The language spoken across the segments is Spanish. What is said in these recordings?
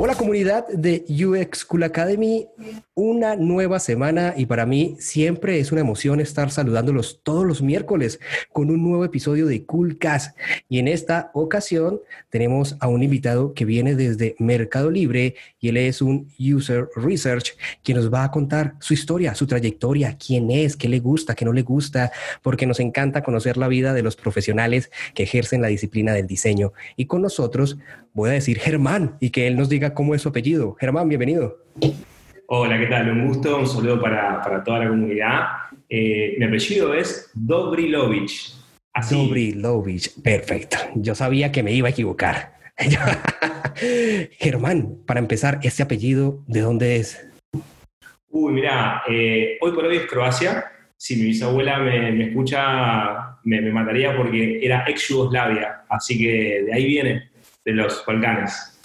Hola comunidad de UX Cool Academy, una nueva semana y para mí siempre es una emoción estar saludándolos todos los miércoles con un nuevo episodio de Coolcast. Y en esta ocasión tenemos a un invitado que viene desde Mercado Libre y él es un User Research quien nos va a contar su historia, su trayectoria, quién es, qué le gusta, qué no le gusta, porque nos encanta conocer la vida de los profesionales que ejercen la disciplina del diseño. Y con nosotros voy a decir Germán y que él nos diga cómo es su apellido. Germán, bienvenido. Hola, ¿qué tal? Un gusto, un saludo para, toda la comunidad. Eh, mi apellido es Dobrilovich. Dobrilovich, perfecto. Yo sabía que me iba a equivocar. Germán, para empezar, ¿este apellido de dónde es? Uy, mira, eh, hoy por hoy es Croacia. Si mi bisabuela me, escucha, me, me, mataría porque era ex Yugoslavia, así que de ahí viene, de los Balcanes.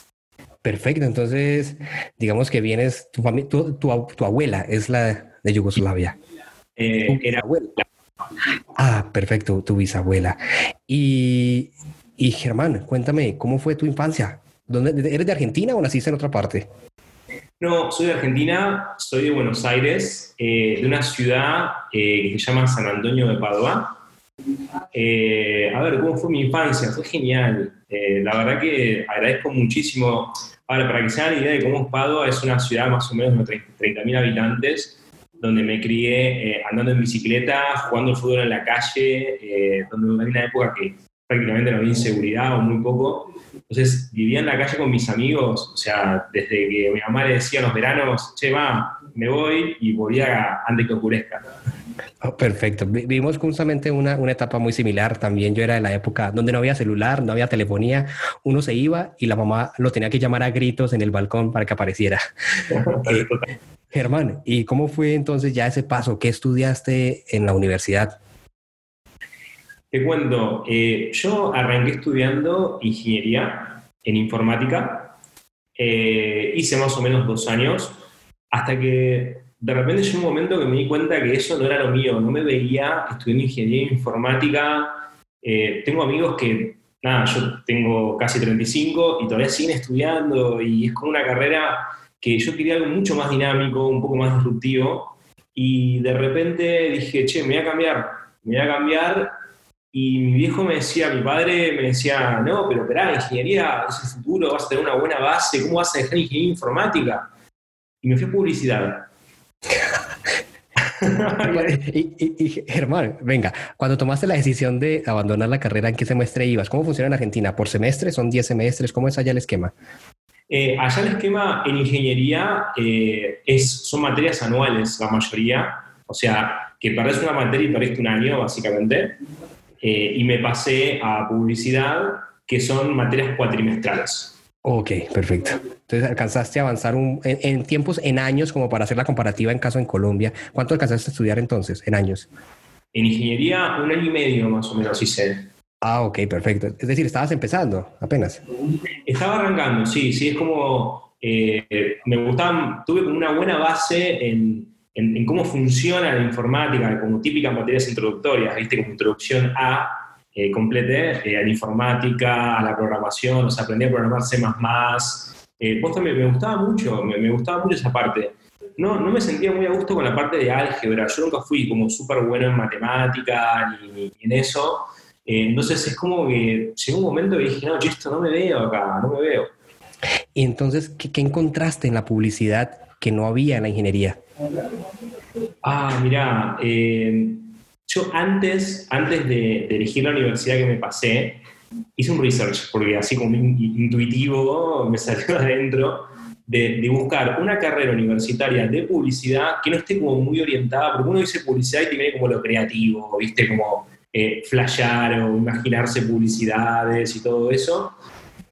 Perfecto, entonces digamos que vienes, tu, tu, abuela es la de Yugoslavia. Eh, era abuela. Ah, perfecto, tu bisabuela. Y, y Germán, cuéntame, ¿cómo fue tu infancia? ¿Dónde, ¿Eres de Argentina o naciste en otra parte? No, soy de Argentina, soy de Buenos Aires, eh, de una ciudad eh, que se llama San Antonio de Padua. a ver, ¿cómo fue mi infancia? Fue genial. la verdad que agradezco muchísimo Ahora, para que se hagan idea de cómo es Padua, es una ciudad más o menos de 30.000 habitantes, donde me crié eh, andando en bicicleta, jugando al fútbol en la calle, eh, donde hay una época que prácticamente no había inseguridad o muy poco. Entonces vivía en la calle con mis amigos, o sea, desde que mi mamá le decía en los veranos, che, va, me voy y volvía antes que oscurezca. Oh, perfecto. Vivimos justamente una, una, etapa muy similar. También yo era de la época donde no había celular, no había telefonía. Uno se iba y la mamá lo tenía que llamar a gritos en el balcón para que apareciera. Eh, Germán, ¿y cómo fue entonces ya ese paso? ¿Qué estudiaste en la universidad? Te cuento, eh, yo arranqué estudiando ingeniería en informática. Eh, hice más o menos dos años hasta que de repente llegó un momento que me di cuenta que eso no era lo mío, no me veía estudiando ingeniería informática. Eh, tengo amigos que, nada, yo tengo casi 35 y todavía siguen estudiando y es como una carrera que yo quería algo mucho más dinámico, un poco más disruptivo y de repente dije, che, me voy a cambiar, me voy a cambiar y mi viejo me decía, mi padre me decía, no, pero espera, ingeniería es el futuro, vas a tener una buena base, ¿cómo vas a dejar ingeniería informática? Y me fui a publicidad. y, Germán, venga, cuando tomaste la decisión de abandonar la carrera, ¿en qué semestre ibas? ¿Cómo funciona en Argentina? ¿Por semestre? ¿Son 10 semestres? ¿Cómo es allá el esquema? Eh, allá el esquema en ingeniería eh, es, son materias anuales, la mayoría. O sea, que perdés una materia y perdiste un año, básicamente. Eh, y me pasé a publicidad, que son materias cuatrimestrales. Ok, perfecto. Entonces alcanzaste a avanzar en, tiempos, en años, como para hacer la comparativa en caso en Colombia. ¿Cuánto alcanzaste a estudiar entonces, en años? En ingeniería, un año y medio más o menos hice. Ah, ok, perfecto. Es decir, estabas empezando apenas. Estaba arrancando, sí, sí, es como, eh, me gustaban, tuve como una buena base en, en, cómo funciona la informática, como típicas materias introductorias, viste, como introducción a eh, completé eh, a la informática, a la programación, o sea, aprendí a programar C++. Eh, también me gustaba mucho, me, gustaba mucho esa parte. No, no me sentía muy a gusto con la parte de álgebra, yo nunca fui como súper bueno en matemática ni, en eso. Eh, entonces es como que llegó un momento que dije, no, yo esto no me veo acá, no me veo. Y entonces, ¿qué, qué encontraste en la publicidad que no había en la ingeniería? Ah, mira, eh, yo antes, antes de, elegir la universidad que me pasé, hice un research, porque así como intuitivo me salió adentro, de, buscar una carrera universitaria de publicidad que no esté como muy orientada, porque uno dice publicidad y tiene como lo creativo, ¿viste? Como eh, flashear o imaginarse publicidades y todo eso.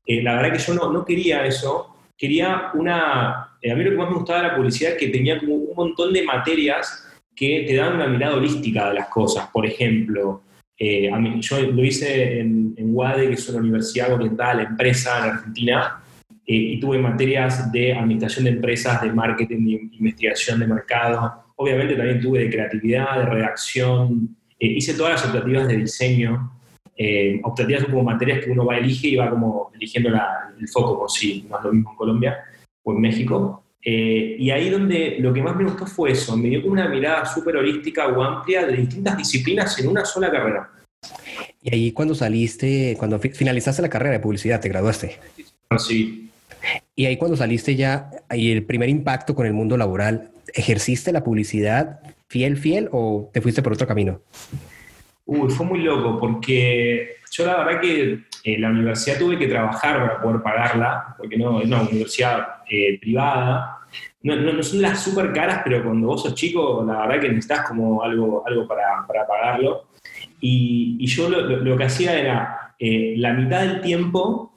Eh, la verdad que yo no, no quería eso, quería una... Eh, a mí lo que más me gustaba de la publicidad que tenía como un montón de materias que te dan una mirada holística de las cosas. Por ejemplo, eh, yo lo hice en, en UADE, que es una universidad orientada empresa en Argentina, eh, y tuve materias de administración de empresas, de marketing, de investigación de mercado. Obviamente también tuve de creatividad, de redacción. hice todas las optativas de diseño. optativas son como materias que uno va elegir y va como eligiendo el foco por sí, no es lo mismo en Colombia o en México. Eh, y ahí donde lo que más me gustó fue eso, me dio una mirada súper holística o amplia de distintas disciplinas en una sola carrera. Y ahí cuando saliste, cuando finalizaste la carrera de publicidad, te graduaste. Sí. Y ahí cuando saliste ya, y el primer impacto con el mundo laboral, ¿ejerciste la publicidad fiel, fiel o te fuiste por otro camino? Uy, fue muy loco porque yo la verdad que eh, la universidad tuve que trabajar para poder pagarla, porque no es una universidad eh, privada. No, no, son las súper caras, pero cuando vos sos chico, la verdad que necesitas como algo, algo para, para pagarlo. Y, yo lo, lo, que hacía era, eh, la mitad del tiempo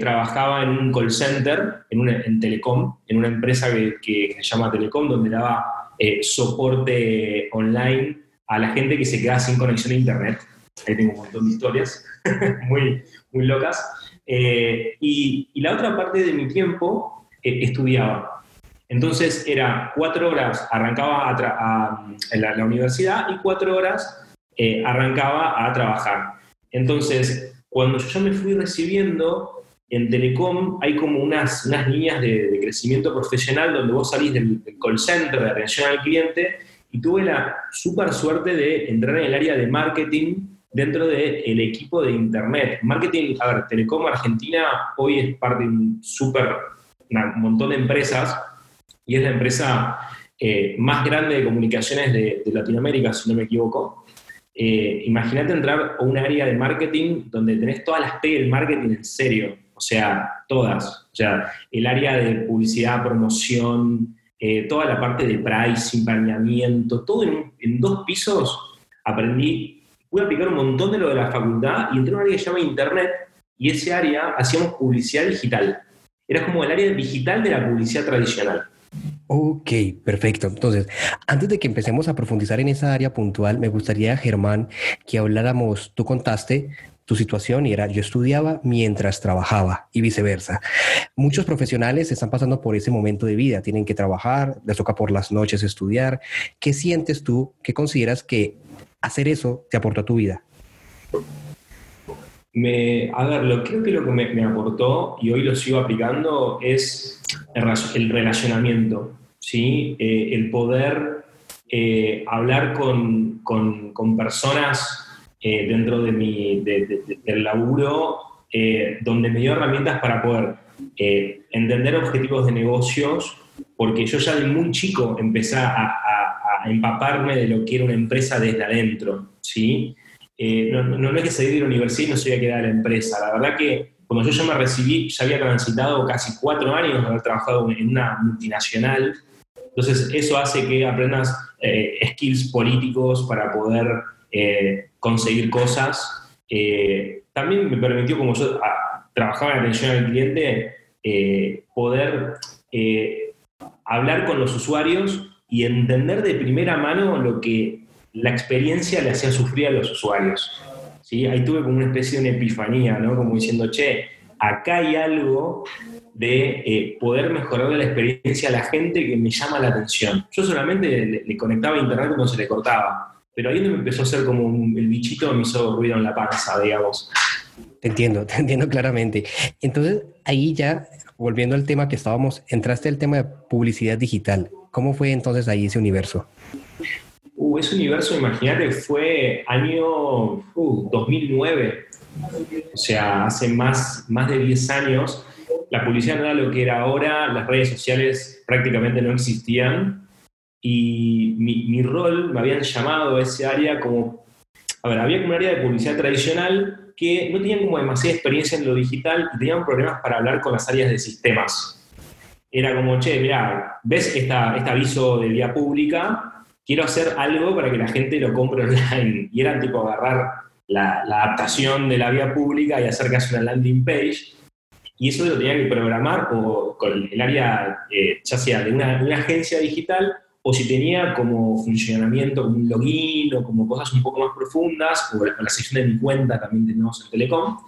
trabajaba en un call center, en, una, en Telecom, en una empresa que, que, se llama Telecom, donde daba soporte online a la gente que se quedaba sin conexión a Internet. Ahí tengo un montón de historias muy, muy locas. Eh, y, la otra parte de mi tiempo eh, estudiaba. Entonces era cuatro horas, arrancaba a en la, universidad y cuatro horas eh, arrancaba a trabajar. Entonces, cuando yo me fui recibiendo, en Telecom hay como unas, unas líneas de, crecimiento profesional donde vos salís del, del call center, de atención al cliente, y tuve la súper suerte de entrar en el área de marketing dentro del equipo de Internet. Marketing, a ver, Telecom Argentina hoy es parte de un súper, un montón de empresas y es la empresa eh, más grande de comunicaciones de, Latinoamérica, si no me equivoco. Eh, imagínate entrar a un área de marketing donde tenés todas las P del marketing en serio, o sea, todas. O sea, el área de publicidad, promoción, eh, toda la parte de pricing, planeamiento, todo en, en, dos pisos aprendí, pude aplicar un montón de lo de la facultad y entré en un área que se llama Internet y ese área hacíamos publicidad digital. Era como el área digital de la publicidad tradicional. Ok, perfecto. Entonces, antes de que empecemos a profundizar en esa área puntual, me gustaría, Germán, que habláramos, tú contaste tu situación y era yo estudiaba mientras trabajaba y viceversa. Muchos profesionales están pasando por ese momento de vida, tienen que trabajar, les toca por las noches estudiar. ¿Qué sientes tú? ¿Qué consideras que hacer eso te aportó a tu vida? A ver, lo, creo que lo que me, aportó y hoy lo sigo aplicando es el, relacionamiento, ¿sí? Eh, el poder eh, hablar con, con, personas eh, dentro de mi, del laburo, donde me dio herramientas para poder entender objetivos de negocios, porque yo ya de muy chico empecé a, empaparme de lo que era una empresa desde adentro, ¿sí? No, no, es que salí de la universidad y no sabía qué era la empresa, la verdad que cuando yo ya me recibí, ya había transitado casi cuatro años de haber trabajado en una multinacional, entonces eso hace que aprendas skills políticos para poder eh, conseguir cosas. Eh, también me permitió, como yo ah, trabajaba en atención al cliente, eh, poder hablar con los usuarios y entender de primera mano lo que la experiencia le hacía sufrir a los usuarios. ¿sí? Ahí tuve como una especie de una epifanía, ¿no? como diciendo, che, acá hay algo de poder mejorar la experiencia a la gente que me llama la atención. Yo solamente le, conectaba a internet cuando se le cortaba pero ahí me empezó a hacer como el bichito me hizo ruido en la panza, digamos. Te entiendo, te entiendo claramente. Entonces, ahí ya, volviendo al tema que estábamos, entraste al tema de publicidad digital. ¿Cómo fue entonces ahí ese universo? Uh, ese universo, imagínate, fue año 2009, o sea, hace más, más de 10 años. La publicidad no era lo que era ahora, las redes sociales prácticamente no existían y mi, rol, me habían llamado a ese área como, a ver, había como un área de publicidad tradicional que no tenían como demasiada experiencia en lo digital y tenían problemas para hablar con las áreas de sistemas. Era como, che, mira, ¿ves esta, este aviso de vía pública? Quiero hacer algo para que la gente lo compre online. Y era tipo agarrar la, la adaptación de la vía pública y hacer casi una landing page y eso lo tenía que programar o con el área, eh, ya sea de una, agencia digital o si tenía como funcionamiento un login o como cosas un poco más profundas, o la, sección de mi cuenta también tenemos en Telecom,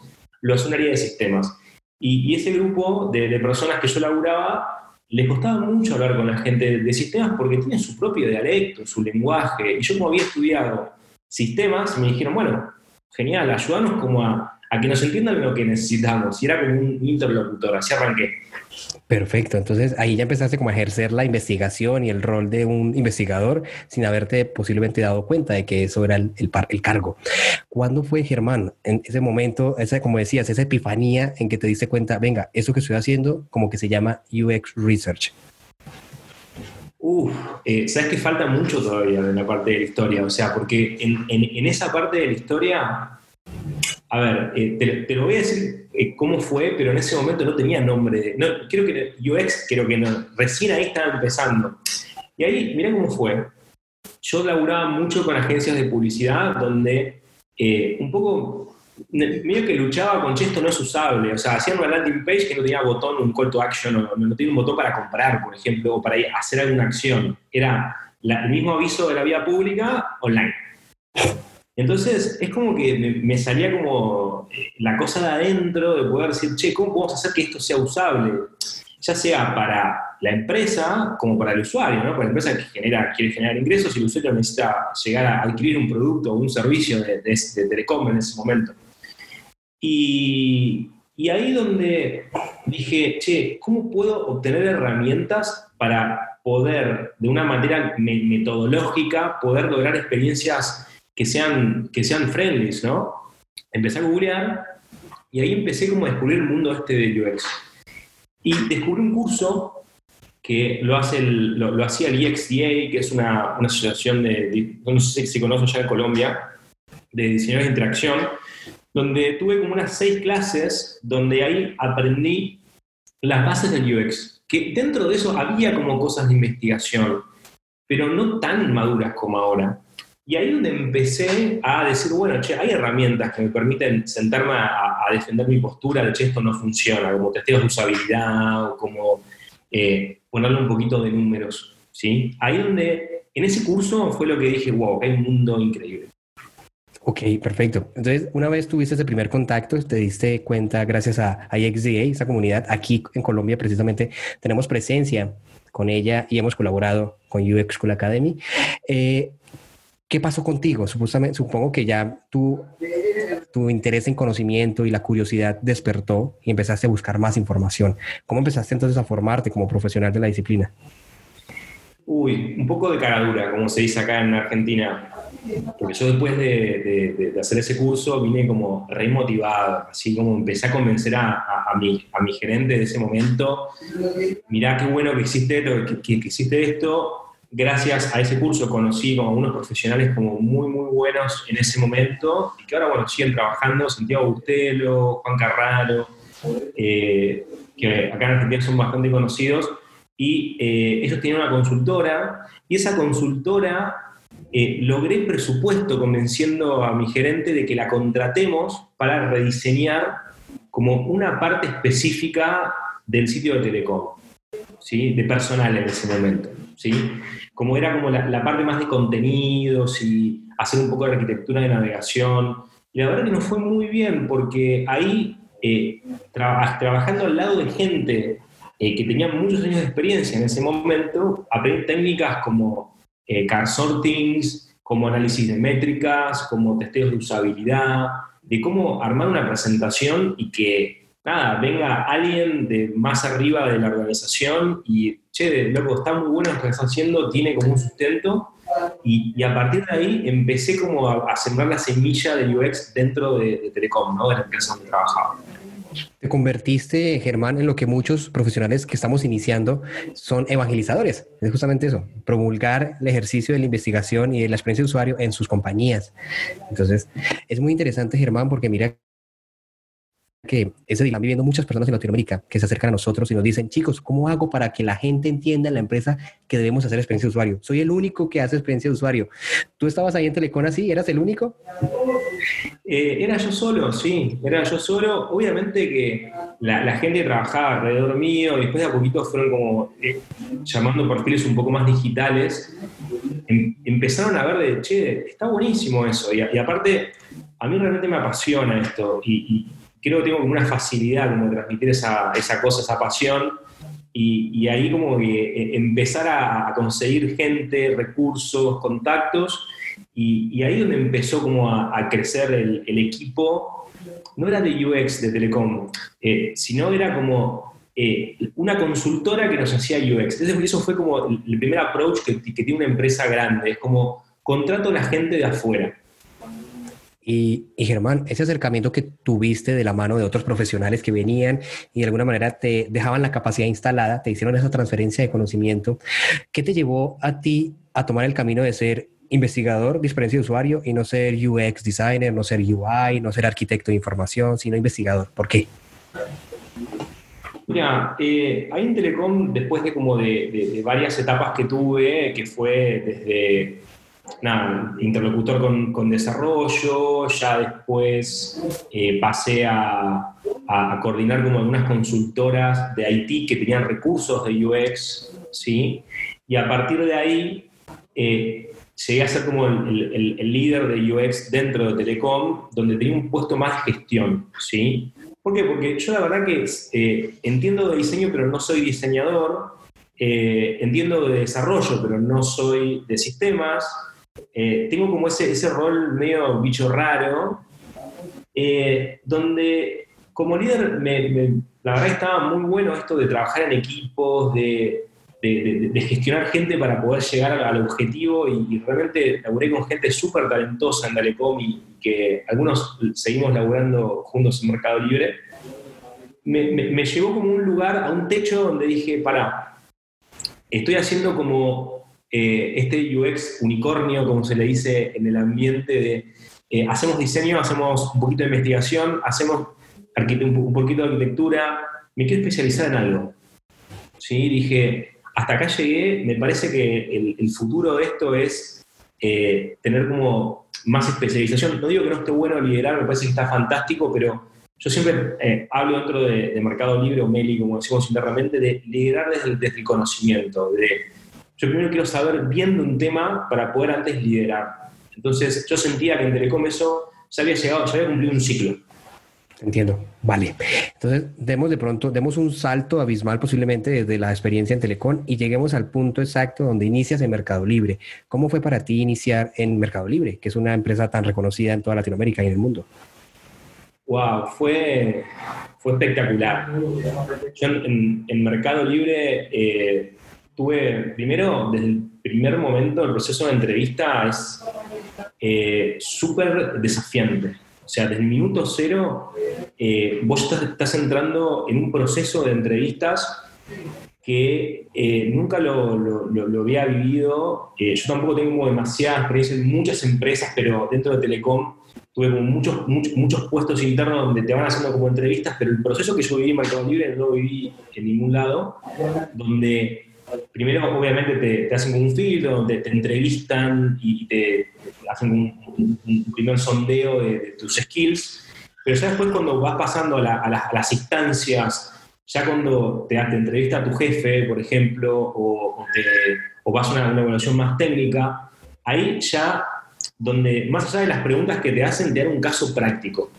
lo hace un área de sistemas. Y, ese grupo de, personas que yo laburaba, les costaba mucho hablar con la gente de, sistemas porque tienen su propio dialecto, su lenguaje. Y yo como había estudiado sistemas, me dijeron, bueno, genial, ayúdanos como a, a que nos entiendan lo que necesitamos. Y era como un interlocutor, así arranqué. Perfecto, entonces ahí ya empezaste como a ejercer la investigación y el rol de un investigador sin haberte posiblemente dado cuenta de que eso era el, el, cargo. ¿Cuándo fue Germán en ese momento, esa, como decías, esa epifanía en que te diste cuenta, venga, eso que estoy haciendo como que se llama UX Research? Uf, eh, sabes que falta mucho todavía en la parte de la historia, o sea, porque en, en, en esa parte de la historia a ver, eh, te, lo voy a decir eh, cómo fue, pero en ese momento no tenía nombre. no, creo que UX, creo que no, recién ahí estaba empezando. Y ahí, mira cómo fue. Yo laburaba mucho con agencias de publicidad donde eh, un poco, medio que luchaba con, che, esto no es usable. O sea, hacían una landing page que no tenía botón, un call to action, o no tenía un botón para comprar, por ejemplo, o para hacer alguna acción. Era el mismo aviso de la vía pública online. Entonces, es como que me, salía como eh, la cosa de adentro de poder decir, che, ¿cómo podemos hacer que esto sea usable? Ya sea para la empresa como para el usuario, ¿no? Para la empresa que genera, quiere generar ingresos y el usuario necesita llegar a adquirir un producto o un servicio de, telecom en ese momento. Y, y ahí donde dije, che, ¿cómo puedo obtener herramientas para poder, de una manera metodológica, poder lograr experiencias que sean, que sean friendly, ¿no? Empecé a googlear y ahí empecé como a descubrir el mundo este de UX. Y descubrí un curso que lo, hace lo, hacía el EXDA, que es una, una asociación de, no sé si conoce ya en Colombia, de diseñadores de interacción, donde tuve como unas seis clases donde ahí aprendí las bases del UX, que dentro de eso había como cosas de investigación, pero no tan maduras como ahora. Y ahí donde empecé a decir, bueno, che, hay herramientas que me permiten sentarme a, defender mi postura de, che, esto no funciona, como testeos de usabilidad o como eh, ponerle un poquito de números, ¿sí? Ahí donde, en ese curso fue lo que dije, wow, hay un mundo increíble. Ok, perfecto. Entonces, una vez tuviste ese primer contacto, te diste cuenta, gracias a IXDA, esa comunidad, aquí en Colombia precisamente tenemos presencia con ella y hemos colaborado con UX School Academy. Eh, ¿Qué pasó contigo? supongo que ya tu, tu interés en conocimiento y la curiosidad despertó y empezaste a buscar más información. ¿Cómo empezaste entonces a formarte como profesional de la disciplina? Uy, un poco de caradura, como se dice acá en Argentina. Porque yo después de, hacer ese curso vine como re motivado, así como empecé a convencer a, mi, a mi gerente de ese momento, mirá qué bueno que existe esto, que existe esto, gracias a ese curso conocí como unos profesionales como muy, muy buenos en ese momento y que ahora, bueno, siguen trabajando, Santiago Bustelo, Juan Carraro, eh, que acá en Argentina son bastante conocidos, y eh, ellos tienen una consultora, y esa consultora eh, logré presupuesto convenciendo a mi gerente de que la contratemos para rediseñar como una parte específica del sitio de Telecom, ¿sí? de personal en ese momento. ¿Sí? Como era como la, parte más de contenidos y hacer un poco de arquitectura de navegación. Y la verdad que nos fue muy bien porque ahí, eh, trabajando al lado de gente eh, que tenía muchos años de experiencia en ese momento, aprendí técnicas como eh, sortings, como análisis de métricas, como testeos de usabilidad, de cómo armar una presentación y que nada, venga alguien de más arriba de la organización y, che, loco, está muy bueno lo que estás haciendo, tiene como un sustento. Y, a partir de ahí empecé como a, sembrar la semilla de UX dentro de, Telecom, ¿no? De la empresa donde trabajaba. Te convertiste, Germán, en lo que muchos profesionales que estamos iniciando son evangelizadores. Es justamente eso, promulgar el ejercicio de la investigación y de la experiencia de usuario en sus compañías. Entonces, es muy interesante, Germán, porque mira que ese están viviendo muchas personas en Latinoamérica que se acercan a nosotros y nos dicen, chicos, ¿cómo hago para que la gente entienda en la empresa que debemos hacer experiencia de usuario? Soy el único que hace experiencia de usuario. ¿Tú estabas ahí en Telecom así? ¿Eras el único? Eh, era yo solo, sí, era yo solo. Obviamente que la, gente trabajaba alrededor mío y después de a poquito fueron como eh, llamando perfiles un poco más digitales. Em, empezaron a ver de, che, está buenísimo eso. Y, aparte, a mí realmente me apasiona esto y, creo que tengo una facilidad como de transmitir esa, esa cosa, esa pasión. Y, ahí como que eh, empezar a, conseguir gente, recursos, contactos y, ahí donde empezó como a, crecer el, equipo, no era de UX de Telecom, eh, sino era como eh, una consultora que nos hacía UX. Entonces eso fue como el, primer approach que, que, tiene una empresa grande, es como contrato a la gente de afuera. Y, y, Germán, ese acercamiento que tuviste de la mano de otros profesionales que venían y de alguna manera te dejaban la capacidad instalada, te hicieron esa transferencia de conocimiento, ¿qué te llevó a ti a tomar el camino de ser investigador de experiencia de usuario y no ser UX designer, no ser UI, no ser arquitecto de información, sino investigador. ¿Por qué? Mira, eh, ahí en Telecom, después de como de, varias etapas que tuve, que fue desde nada, interlocutor con, desarrollo, ya después eh, pasé a, coordinar como algunas consultoras de IT que tenían recursos de UX, ¿sí? Y a partir de ahí eh, llegué a ser como el, líder de UX dentro de Telecom, donde tenía un puesto más de gestión, ¿sí? ¿Por qué? Porque yo la verdad que eh, entiendo de diseño, pero no soy diseñador, eh, entiendo de desarrollo, pero no soy de sistemas, eh, tengo como ese, ese rol medio bicho raro, donde como líder la verdad estaba muy bueno esto de trabajar en equipos, de gestionar gente para poder llegar al objetivo y, realmente laburé con gente súper talentosa en Dalecom y, que algunos seguimos laburando juntos en Mercado Libre, me, llevó como un lugar, a un techo donde dije, para, estoy haciendo como eh, este UX unicornio, como se le dice en el ambiente de, eh, hacemos diseño, hacemos un poquito de investigación, hacemos un, poquito de arquitectura, me quiero especializar en algo. ¿Sí? Dije, hasta acá llegué, me parece que el, futuro de esto es eh, tener como más especialización. No digo que no esté bueno liderar, me parece que está fantástico, pero yo siempre hablo dentro de, Mercado Libre o Meli, como decimos internamente, de liderar desde desde el conocimiento. De, yo primero quiero saber bien de un tema para poder antes liderar. Entonces yo sentía que en Telecom eso ya había llegado, ya había cumplido un ciclo. Entiendo. Vale. Entonces, demos de pronto, demos un salto abismal posiblemente desde la experiencia en Telecom y lleguemos al punto exacto donde inicias en Mercado Libre. ¿Cómo fue para ti iniciar en Mercado Libre, que es una empresa tan reconocida en toda Latinoamérica y en el mundo? Wow, fue, fue espectacular. Yo en, Mercado Libre eh, tuve, primero, desde el primer momento, el proceso de entrevista es eh, súper desafiante o sea, desde el minuto cero, eh, vos estás, entrando en un proceso de entrevistas que eh, nunca lo, había vivido. Eh, yo tampoco tengo demasiada experiencia en muchas empresas, pero dentro de Telecom tuve muchos, muchos, muchos, puestos internos donde te van haciendo como entrevistas, pero el proceso que yo viví en Mercado Libre no lo viví en ningún lado, donde primero obviamente te, hacen un filtro, donde te entrevistan y te hacen un, primer sondeo de, tus skills, pero ya después cuando vas pasando a, las instancias, ya cuando te, te, entrevista a tu jefe, por ejemplo, o, vas a una, una, evaluación más técnica, ahí ya donde más allá de las preguntas que te hacen, te dan un caso práctico.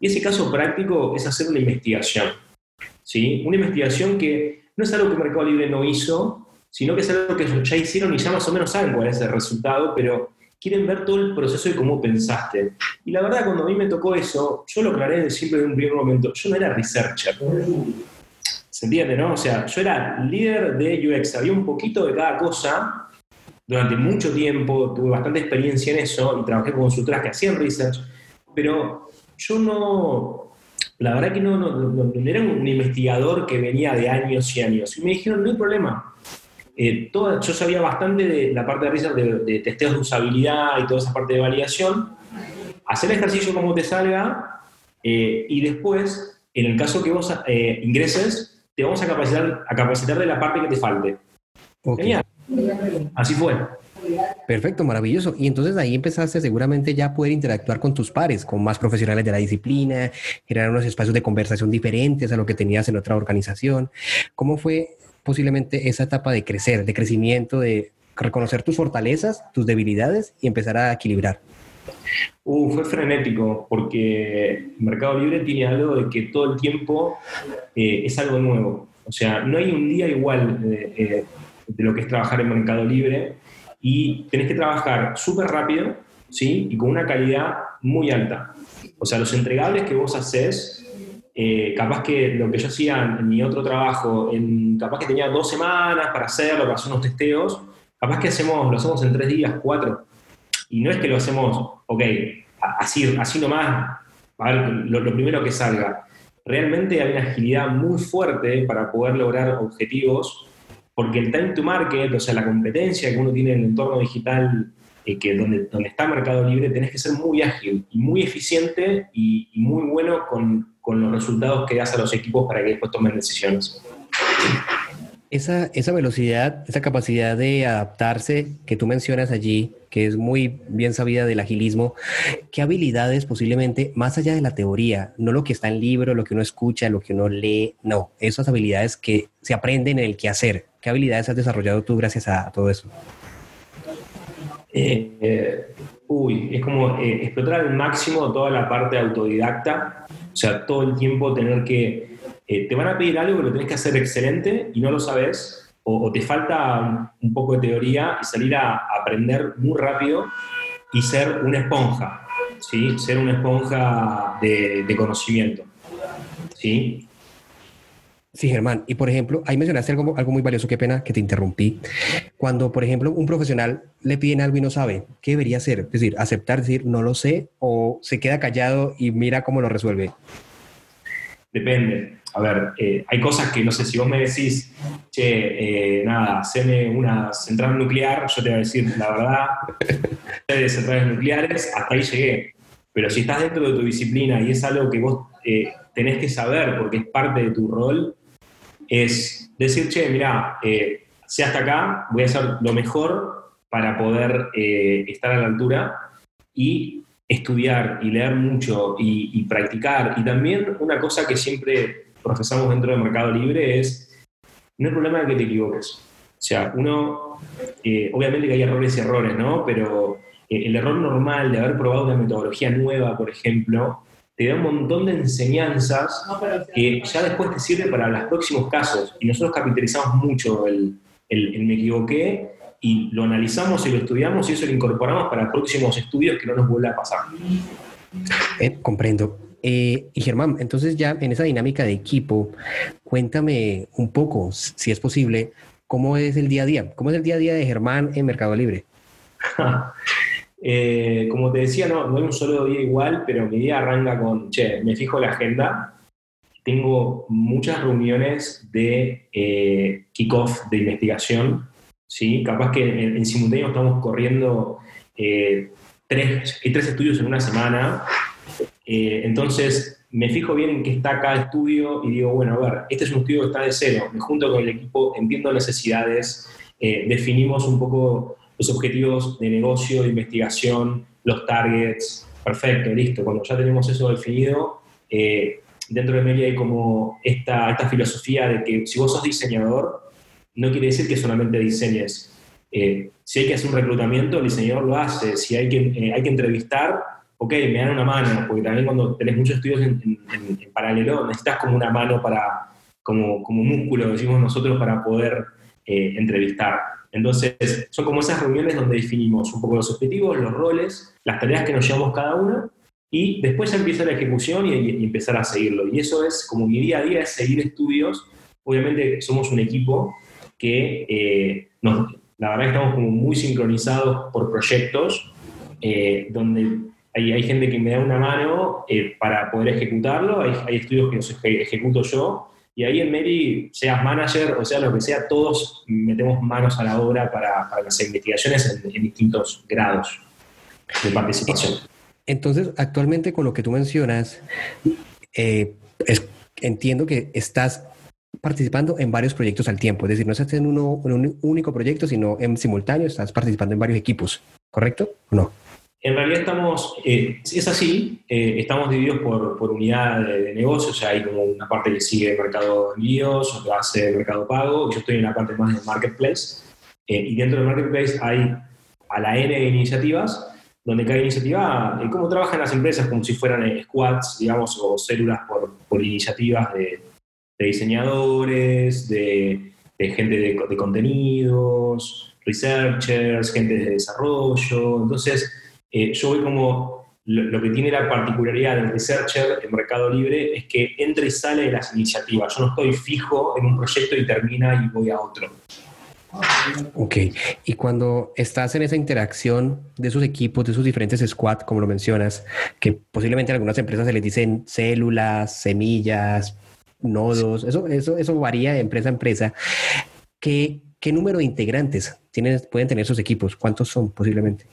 Y ese caso práctico es hacer una investigación. ¿sí? Una investigación que no es algo que Mercado Libre no hizo, sino que es algo que ya hicieron y ya más o menos saben cuál es el resultado, pero quieren ver todo el proceso y cómo pensaste. Y la verdad, cuando a mí me tocó eso, yo lo aclaré siempre en un primer momento, yo no era researcher. ¿Se entiende, no? O sea, yo era líder de UX, sabía un poquito de cada cosa durante mucho tiempo, tuve bastante experiencia en eso y trabajé con consultoras que hacían research, pero yo no, la verdad que no, no, era un investigador que venía de años y años. Y me dijeron, no hay problema, eh, yo sabía bastante de la parte de research, de, testeos de usabilidad y toda esa parte de validación. Hacer el ejercicio como te salga eh, y después en el caso que vos eh, ingreses, te vamos a capacitar, a capacitar de la parte que te falte. Genial. Así fue. Perfecto, maravilloso. Y entonces ahí empezaste seguramente ya a poder interactuar con tus pares, con más profesionales de la disciplina, generar unos espacios de conversación diferentes a lo que tenías en otra organización. ¿Cómo fue posiblemente esa etapa de crecer, de crecimiento, de reconocer tus fortalezas, tus debilidades y empezar a equilibrar? Uh, fue frenético porque Mercado Libre tiene algo de que todo el tiempo eh, es algo nuevo. O sea, no hay un día igual de, eh, de lo que es trabajar en Mercado Libre y tenés que trabajar súper rápido, ¿sí? Y con una calidad muy alta. O sea, los entregables que vos haces, eh, capaz que lo que yo hacía en mi otro trabajo, capaz que tenía dos semanas para hacerlo, para hacer unos testeos, capaz que hacemos, lo hacemos en tres días, cuatro. Y no es que lo hacemos, ok, así, así nomás, a ver, lo primero que salga. Realmente hay una agilidad muy fuerte para poder lograr objetivos porque el time to market, o sea, la competencia que uno tiene en el entorno digital, eh, que donde, donde está Mercado Libre, tenés que ser muy ágil y muy eficiente y, muy bueno con, con, los resultados que das a los equipos para que después tomen decisiones. Esa, esa velocidad, esa capacidad de adaptarse que tú mencionas allí, que es muy bien sabida del agilismo, ¿qué habilidades posiblemente, más allá de la teoría, no lo que está en libro, lo que uno escucha, lo que uno lee, no, esas habilidades que se aprenden en el quehacer, ¿qué habilidades has desarrollado tú gracias a todo eso? Eh, eh, uy, es como eh, explotar al máximo toda la parte autodidacta, o sea, todo el tiempo tener que eh, te van a pedir algo que lo tenés que hacer excelente y no lo sabes, o, te falta un, poco de teoría y salir a, aprender muy rápido y ser una esponja, ¿sí? Ser una esponja de, conocimiento, ¿sí? Sí, Germán. Y por ejemplo, ahí mencionaste algo, algo, muy valioso, qué pena que te interrumpí. Cuando, por ejemplo, un profesional le piden algo y no sabe, ¿qué debería hacer? Es decir, aceptar, decir, no lo sé, o se queda callado y mira cómo lo resuelve. Depende a ver, eh, hay cosas que no sé, si vos me decís, che, eh, nada, haceme una central nuclear, yo te voy a decir, la verdad, de centrales nucleares, hasta ahí llegué. Pero si estás dentro de tu disciplina y es algo que vos eh, tenés que saber porque es parte de tu rol, es decir, che, mira, si hasta acá, voy a hacer lo mejor para poder estar a la altura y estudiar y leer mucho y, y, practicar. Y también una cosa que siempre profesamos dentro del mercado libre es, no hay problema de que te equivoques. O sea, uno, eh, obviamente que hay errores y errores, ¿no? Pero eh, el error normal de haber probado una metodología nueva, por ejemplo, te da un montón de enseñanzas que ya después te sirve para los próximos casos. Y nosotros capitalizamos mucho el, el, me equivoqué y lo analizamos y lo estudiamos y eso lo incorporamos para próximos estudios que no nos vuelva a pasar. Eh, comprendo. Eh, y Germán, entonces ya en esa dinámica de equipo, cuéntame un poco, si es posible, cómo es el día a día. ¿Cómo es el día a día de Germán en Mercado Libre? Eh, como te decía, no, no hay un solo día igual, pero mi día arranca con, che, me fijo la agenda, tengo muchas reuniones de eh, kickoff de investigación, ¿sí? Capaz que en, en simultáneo estamos corriendo tres, tres estudios en una semana. Eh, entonces, me fijo bien en qué está cada estudio y digo, bueno, a ver, este es un estudio que está de cero, me junto con el equipo, entiendo necesidades, eh, definimos un poco los objetivos de negocio, de investigación, los targets, perfecto, listo. Cuando ya tenemos eso definido, eh, dentro de Media hay como esta, esta filosofía de que si vos sos diseñador, no quiere decir que solamente diseñes. si hay que hacer un reclutamiento, el diseñador lo hace. Si hay que, hay que entrevistar, ok, me dan una mano, porque también cuando tenés muchos estudios en, paralelo, necesitas como una mano para, como, como músculo, decimos nosotros, para poder eh, entrevistar. Entonces, son como esas reuniones donde definimos un poco los objetivos, los roles, las tareas que nos llevamos cada una, y después empieza la ejecución y, empezar a seguirlo. Y eso es como mi día a día, es seguir estudios. Obviamente somos un equipo que eh, la verdad estamos como muy sincronizados por proyectos, eh, donde hay, hay gente que me da una mano eh, para poder ejecutarlo, hay, hay, estudios que los ejecuto yo, y ahí en Mary, seas manager o sea lo que sea, todos metemos manos a la obra para, para las investigaciones en, distintos grados de participación. Entonces, actualmente con lo que tú mencionas, eh, es entiendo que estás participando en varios proyectos al tiempo, es decir, no estás en, uno, en un único proyecto, sino en simultáneo estás participando en varios equipos, ¿correcto o no? En realidad estamos, eh, es así, eh, estamos divididos por, por unidad de, negocio, o sea, hay como una parte que sigue el mercado de envíos, otra hace el mercado pago, yo estoy en la parte más del marketplace, eh, y dentro del marketplace hay a la N de iniciativas, donde cada iniciativa, cómo trabajan las empresas como si fueran squads, digamos, o células por, por iniciativas de, de diseñadores, de, de gente de, de contenidos, researchers, gente de desarrollo, entonces eh, yo voy como lo, que tiene la particularidad del researcher en Mercado Libre es que entra y sale de las iniciativas. Yo no estoy fijo en un proyecto y termina y voy a otro. Ok, y cuando estás en esa interacción de esos equipos, de esos diferentes squads, como lo mencionas, que posiblemente en algunas empresas se les dicen células, semillas, nodos, eso, eso, eso varía de empresa a empresa. ¿Qué, qué número de integrantes tienen, pueden tener esos equipos? ¿Cuántos son posiblemente?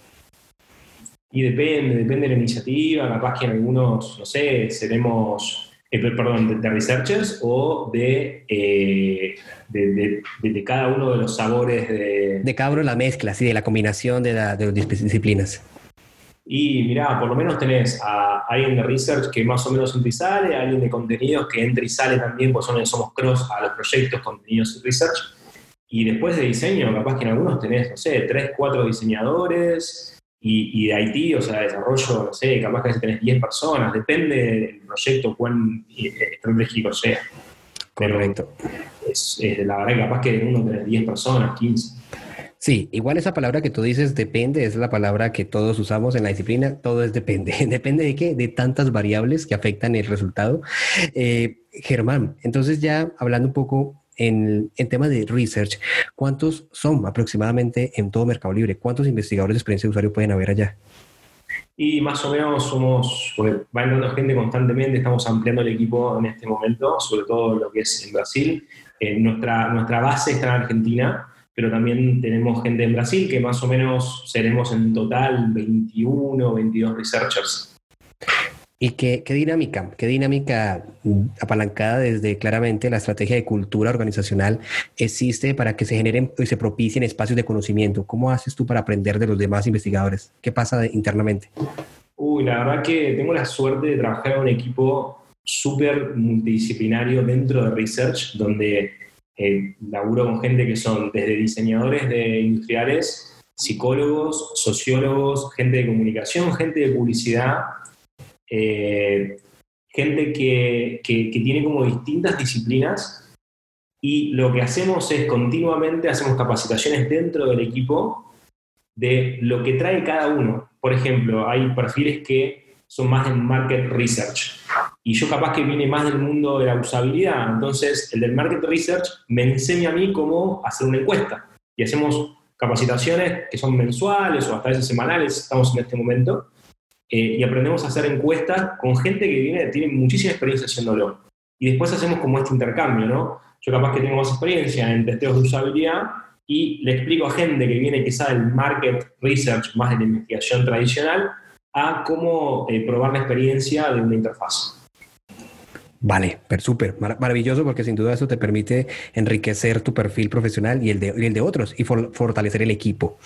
Y depende, depende de la iniciativa, capaz que en algunos, no sé, seremos, eh, perdón, de, researchers o eh, de, de, cada uno de los sabores de... De cada uno de la mezcla, sí, de la combinación de, la, de las disciplinas. Y mira, por lo menos tenés a alguien de research que más o menos entra y sale, alguien de contenidos que entra y sale también, pues somos cross a los proyectos, contenidos y research. Y después de diseño, capaz que en algunos tenés, no sé, tres, cuatro diseñadores, y, de Haití, o sea, desarrollo, no sé, capaz que tenés 10 personas, depende del proyecto, cuán eh, estratégico sea. Correcto. Es, es, la verdad capaz que en uno tenés 10 personas, 15. Sí, igual esa palabra que tú dices depende, es la palabra que todos usamos en la disciplina, todo es depende. ¿Depende de qué? De tantas variables que afectan el resultado. Eh, Germán, entonces ya hablando un poco en, en tema de research, ¿cuántos son aproximadamente en todo Mercado Libre? ¿Cuántos investigadores de experiencia de usuario pueden haber allá? Y más o menos somos, pues, va entrando gente constantemente, estamos ampliando el equipo en este momento, sobre todo lo que es en Brasil. Eh, nuestra, nuestra base está en Argentina, pero también tenemos gente en Brasil, que más o menos seremos en total 21 o 22 researchers. ¿Y qué, dinámica? ¿Qué dinámica mm, apalancada desde claramente la estrategia de cultura organizacional existe para que se generen y se propicien espacios de conocimiento? ¿Cómo haces tú para aprender de los demás investigadores? ¿Qué pasa internamente? Uy, la verdad que tengo la suerte de trabajar en un equipo súper multidisciplinario dentro de Research, donde eh, laburo con gente que son desde diseñadores de industriales, psicólogos, sociólogos, gente de comunicación, gente de publicidad, eh, gente que, tiene como distintas disciplinas y lo que hacemos es continuamente hacemos capacitaciones dentro del equipo de lo que trae cada uno. Por ejemplo, hay perfiles que son más en market research y yo capaz que viene más del mundo de la usabilidad, entonces el del market research me enseña a mí cómo hacer una encuesta y hacemos capacitaciones que son mensuales o hasta veces semanales, estamos en este momento, eh, y aprendemos a hacer encuestas con gente que viene, tiene muchísima experiencia haciéndolo. Y después hacemos como este intercambio, ¿no? Yo capaz que tengo más experiencia en testeos de usabilidad y le explico a gente que viene quizá del market research, más de la investigación tradicional, a cómo eh, probar la experiencia de una interfaz. Vale, súper, maravilloso porque sin duda eso te permite enriquecer tu perfil profesional y el de, el de otros y fortalecer el equipo.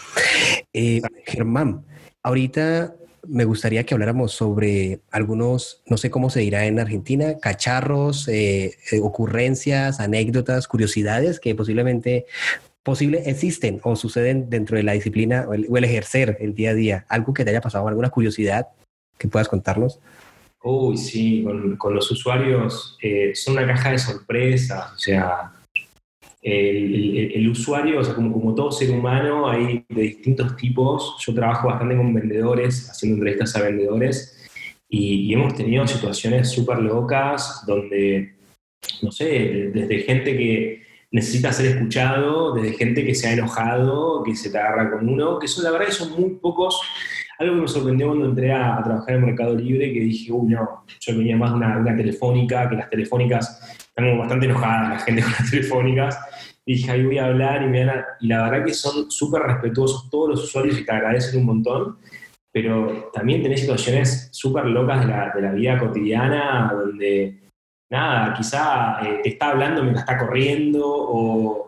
Eh, Germán, ahorita me gustaría que habláramos sobre algunos, no sé cómo se dirá en Argentina, cacharros, eh, eh, ocurrencias, anécdotas, curiosidades que posiblemente posible existen o suceden dentro de la disciplina o el, ejercer el día a día. Algo que te haya pasado, alguna curiosidad que puedas contarnos. Uy, sí, con, los usuarios eh, son una caja de sorpresas, o sea, el, usuario, o sea, como, como todo ser humano, hay de distintos tipos. Yo trabajo bastante con vendedores, haciendo entrevistas a vendedores, y, hemos tenido situaciones súper locas donde, no sé, desde gente que necesita ser escuchado, desde gente que se ha enojado, que se te agarra con uno, que son la verdad son muy pocos. Algo que me sorprendió cuando entré a, trabajar en el Mercado Libre, que dije, uy, no, yo venía más de una, una telefónica, que las telefónicas están bastante enojadas la gente con las telefónicas, y dije, ahí voy a hablar y, me y la verdad que son súper respetuosos todos los usuarios y te agradecen un montón, pero también tenés situaciones súper locas de la, de la, vida cotidiana donde, nada, quizá eh, te está hablando mientras está corriendo o,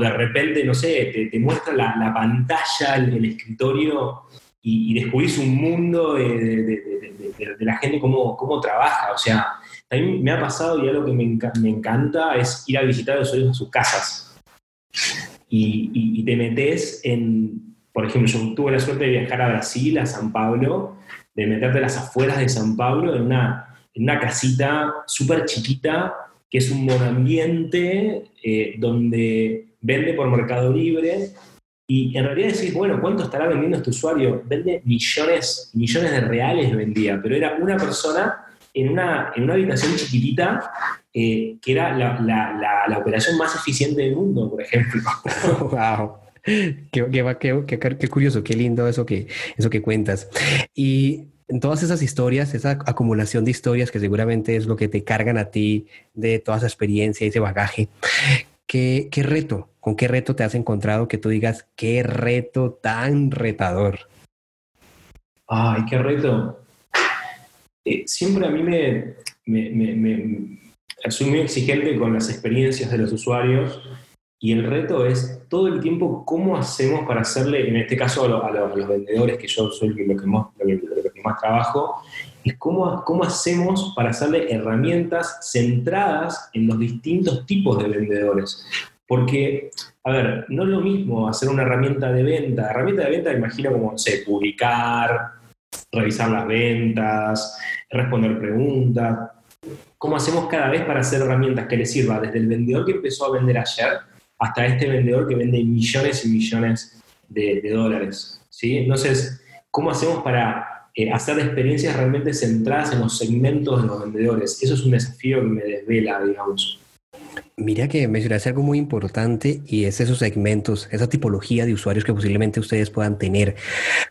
de repente, no sé, te, muestra la, pantalla, el, escritorio y, descubrís un mundo de, la gente, cómo, cómo trabaja. O sea, también me ha pasado y algo que me, me encanta es ir a visitar a los usuarios a sus casas. Y, te metes en, por ejemplo, yo tuve la suerte de viajar a Brasil, a San Pablo, de meterte a las afueras de San Pablo en una, en una casita súper chiquita, que es un monoambiente eh, donde vende por Mercado Libre. Y en realidad decís, bueno, ¿cuánto estará vendiendo este usuario? Vende millones, millones de reales vendía, pero era una persona en una, en una habitación chiquitita eh, que era la, la, la, operación más eficiente del mundo, por ejemplo. ¡Wow! Qué, qué, curioso, qué lindo eso que, eso que cuentas. Y en todas esas historias, esa acumulación de historias que seguramente es lo que te cargan a ti de toda esa experiencia y ese bagaje, ¿qué, qué reto, con qué reto te has encontrado que tú digas, qué reto tan retador? Ay, qué reto. Eh, siempre a mí me, me, soy muy exigente con las experiencias de los usuarios y el reto es todo el tiempo cómo hacemos para hacerle, en este caso a, los vendedores, que yo soy lo que más, que más trabajo, es cómo, cómo hacemos para hacerle herramientas centradas en los distintos tipos de vendedores. Porque, a ver, no es lo mismo hacer una herramienta de venta. Herramienta de venta, imagino como, no sé, publicar, revisar las ventas, responder preguntas. ¿Cómo hacemos cada vez para hacer herramientas que le sirva desde el vendedor que empezó a vender ayer hasta este vendedor que vende millones y millones de, dólares? ¿sí? Entonces, ¿cómo hacemos para eh, hacer experiencias realmente centradas en los segmentos de los vendedores? Eso es un desafío que me desvela, digamos. Mira que mencionaste algo muy importante y es esos segmentos, esa tipología de usuarios que posiblemente ustedes puedan tener.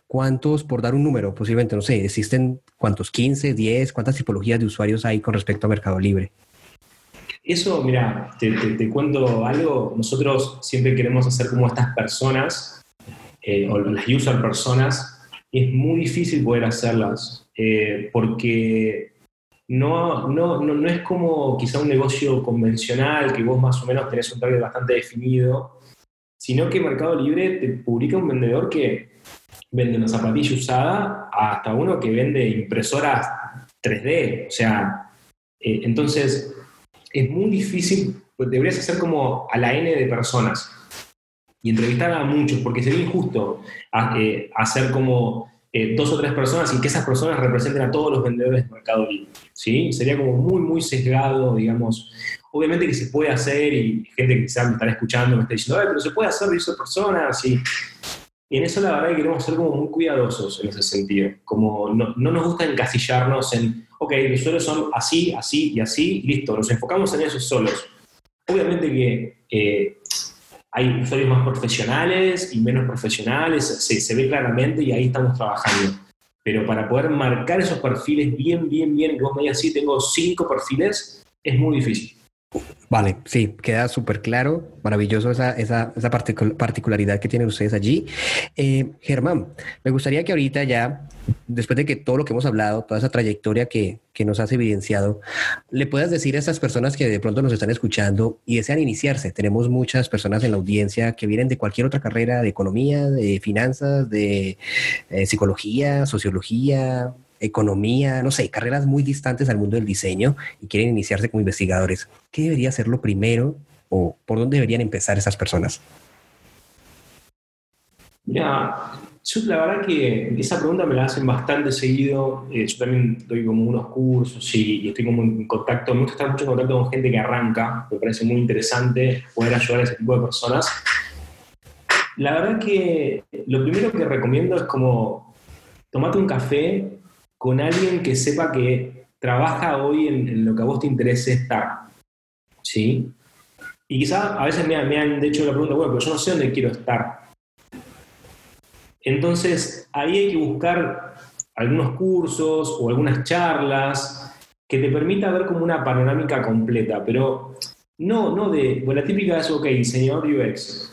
¿Cuántos, por dar un número, posiblemente, no sé, existen cuántos, 15, 10, cuántas tipologías de usuarios hay con respecto a Mercado Libre? Eso, mira, te, cuento algo. Nosotros siempre queremos hacer como estas personas, eh, o las user personas, es muy difícil poder hacerlas, eh, porque no, no, no, es como quizá un negocio convencional, que vos más o menos tenés un target bastante definido, sino que Mercado Libre te publica un vendedor que vende una zapatilla usada hasta uno que vende impresoras 3D. O sea, eh, entonces es muy difícil, pues deberías hacer como a la N de personas y entrevistar a muchos, porque sería injusto eh, hacer como eh, dos o tres personas y que esas personas representen a todos los vendedores de Mercado Libre. ¿sí? Sería como muy, muy sesgado, digamos. Obviamente que se puede hacer y gente que quizás me estará escuchando me está diciendo, pero se puede hacer de esas personas y, y en eso la verdad que queremos ser como muy cuidadosos en ese sentido. Como no, no nos gusta encasillarnos en, ok, los usuarios son así, así y así, listo, nos enfocamos en esos solos. Obviamente que eh, hay usuarios más profesionales y menos profesionales, se, ve claramente y ahí estamos trabajando. Pero para poder marcar esos perfiles bien, bien, bien, que vos me digas, sí, tengo cinco perfiles, es muy difícil. Vale, sí, queda súper claro, maravilloso esa, esa, esa particularidad que tienen ustedes allí. Eh, Germán, me gustaría que ahorita ya, después de que todo lo que hemos hablado, toda esa trayectoria que, que nos has evidenciado, le puedas decir a esas personas que de pronto nos están escuchando y desean iniciarse. Tenemos muchas personas en la audiencia que vienen de cualquier otra carrera de economía, de finanzas, de eh, psicología, sociología, economía, no sé, carreras muy distantes al mundo del diseño y quieren iniciarse como investigadores, ¿qué debería ser lo primero o por dónde deberían empezar esas personas? Mira, la verdad que esa pregunta me la hacen bastante seguido. Eh, yo también doy como unos cursos y, estoy como en contacto, me gusta estar mucho en contacto con gente que arranca, me parece muy interesante poder ayudar a ese tipo de personas. La verdad que lo primero que recomiendo es como tomate un café con alguien que sepa que trabaja hoy en, lo que a vos te interese estar. ¿Sí? Y quizá a veces me, han hecho la pregunta, bueno, pero yo no sé dónde quiero estar. Entonces, ahí hay que buscar algunos cursos o algunas charlas que te permita ver como una panorámica completa, pero no, no de, bueno, la típica es, ok, diseñador UX.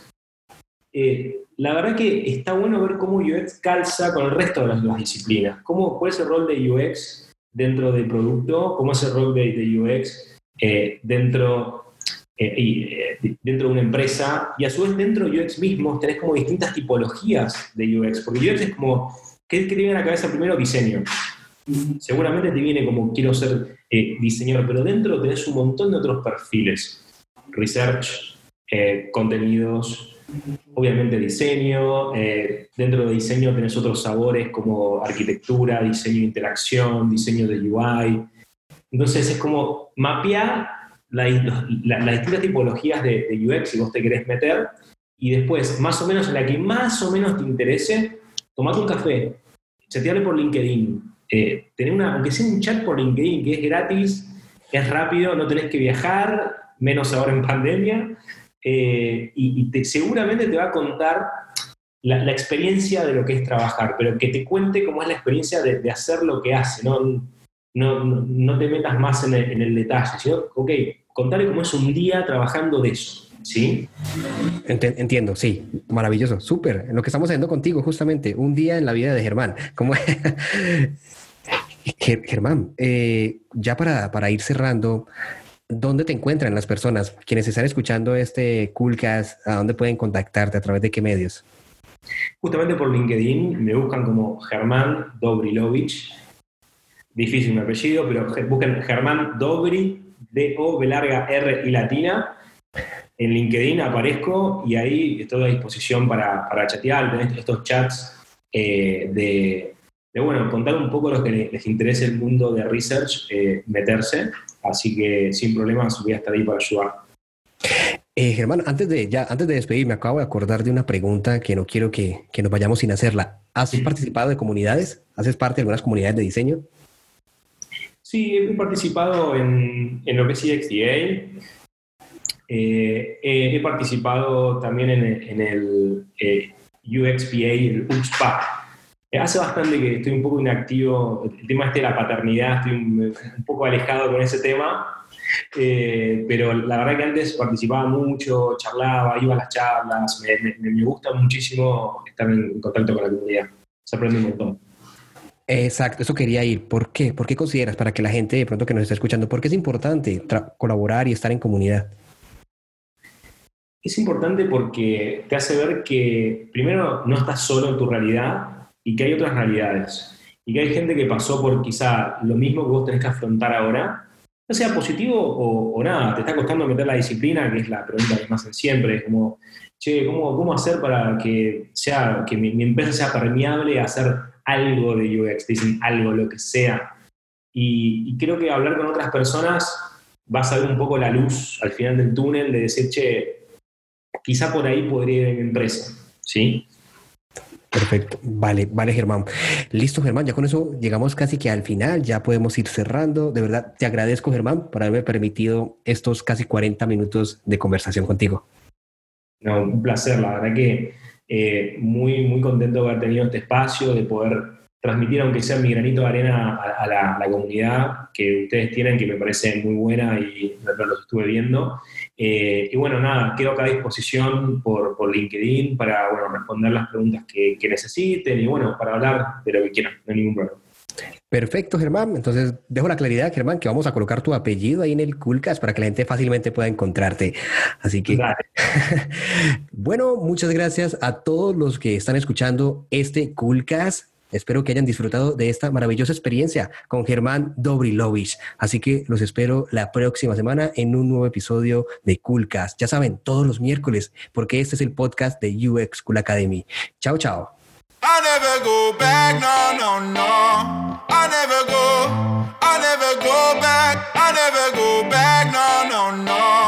Eh, la verdad que está bueno ver cómo UX calza con el resto de las, disciplinas. Cómo, ¿Cuál es el rol de UX dentro del producto, cómo es el rol de, de UX eh, dentro, eh, eh, dentro de una empresa y a su vez dentro de UX mismo tenés como distintas tipologías de UX, porque UX es como, ¿qué te viene a la cabeza primero? Diseño. Seguramente te viene como quiero ser diseñador, pero dentro tenés un montón de otros perfiles. Research, contenidos, obviamente diseño, dentro de diseño tenés otros sabores como arquitectura, diseño de interacción, diseño de UI. Entonces es como mapear las distintas tipologías de, UX si vos te querés meter y después, más o menos en la que más o menos te interese, tomate un café, chatearle por LinkedIn, eh, una, aunque sea un chat por LinkedIn que es gratis, es rápido, no tenés que viajar, menos ahora en pandemia, eh, y, seguramente te va a contar la, experiencia de lo que es trabajar, pero que te cuente cómo es la experiencia de, hacer lo que hace, ¿no? No, no, te metas más en el, detalle, sino, ok, contale cómo es un día trabajando de eso. ¿Sí? Entiendo, sí, maravilloso, súper. Lo que estamos haciendo contigo, justamente, un día en la vida de Germán. ¿Cómo Germán, eh, ya para, para, ir cerrando, ¿dónde te encuentran las personas? Quienes están escuchando este Coolcast, ¿a dónde pueden contactarte? ¿A través de qué medios? Justamente por LinkedIn me buscan como Germán Dobrilovich. Difícil mi apellido, pero busquen Germán Dobri, D-O, larga R y latina. En LinkedIn aparezco y ahí estoy a disposición para, para chatear, tener estos chats eh, de, bueno, contar un poco a los que les interese el mundo de research, eh, meterse. Así que sin problemas voy a estar ahí para ayudar. Eh, Germán, antes de, ya, antes de despedirme, acabo de acordar de una pregunta que no quiero que, que nos vayamos sin hacerla. ¿Has participado de comunidades? ¿Haces parte de algunas comunidades de diseño? Sí, he participado en, en lo que es XDA. Eh, he participado también en, en el eh, UXPA, el UXPA. Hace bastante que estoy un poco inactivo. El tema este de la paternidad, estoy un poco alejado con ese tema eh, pero la verdad que antes participaba mucho, charlaba, iba a las charlas, me, gusta muchísimo estar en contacto con la comunidad, se aprende un montón. Exacto, eso quería ir. ¿Por qué? ¿Por qué consideras para que la gente de pronto que nos está escuchando, por qué es importante colaborar y estar en comunidad? Es importante porque te hace ver que primero no estás solo en tu realidad y que hay otras realidades. Y que hay gente que pasó por quizá lo mismo que vos tenés que afrontar ahora sea positivo o, nada, te está costando meter la disciplina, que es la pregunta que más hacen siempre, es como, che, ¿cómo, ¿cómo, hacer para que, sea, que mi, empresa sea permeable a hacer algo de UX, dicen algo, lo que sea? Y, creo que hablar con otras personas va a salir un poco la luz al final del túnel de decir, che, quizá por ahí podría ir mi empresa, ¿sí? Perfecto. Vale, vale, Germán. Listo, Germán. Ya con eso llegamos casi que al final. Ya podemos ir cerrando. De verdad, te agradezco, Germán, por haberme permitido estos casi 40 minutos de conversación contigo. No, un placer. La verdad que eh, muy, muy contento de haber tenido este espacio, de poder transmitir, aunque sea mi granito de arena, a, la, comunidad que ustedes tienen, que me parece muy buena y los estuve viendo. Eh, y bueno, nada, quedo acá a disposición por, por LinkedIn para bueno, responder las preguntas que, que, necesiten y bueno, para hablar de lo que quieran, no hay ningún problema. Perfecto, Germán. Entonces, dejo la claridad, Germán, que vamos a colocar tu apellido ahí en el Coolcast para que la gente fácilmente pueda encontrarte. Así que, bueno, muchas gracias a todos los que están escuchando este Coolcast. Espero que hayan disfrutado de esta maravillosa experiencia con Germán Dobrilovich. Así que los espero la próxima semana en un nuevo episodio de Coolcast. Ya saben, todos los miércoles, porque este es el podcast de UX Cool Academy. Chao, chao. no, no.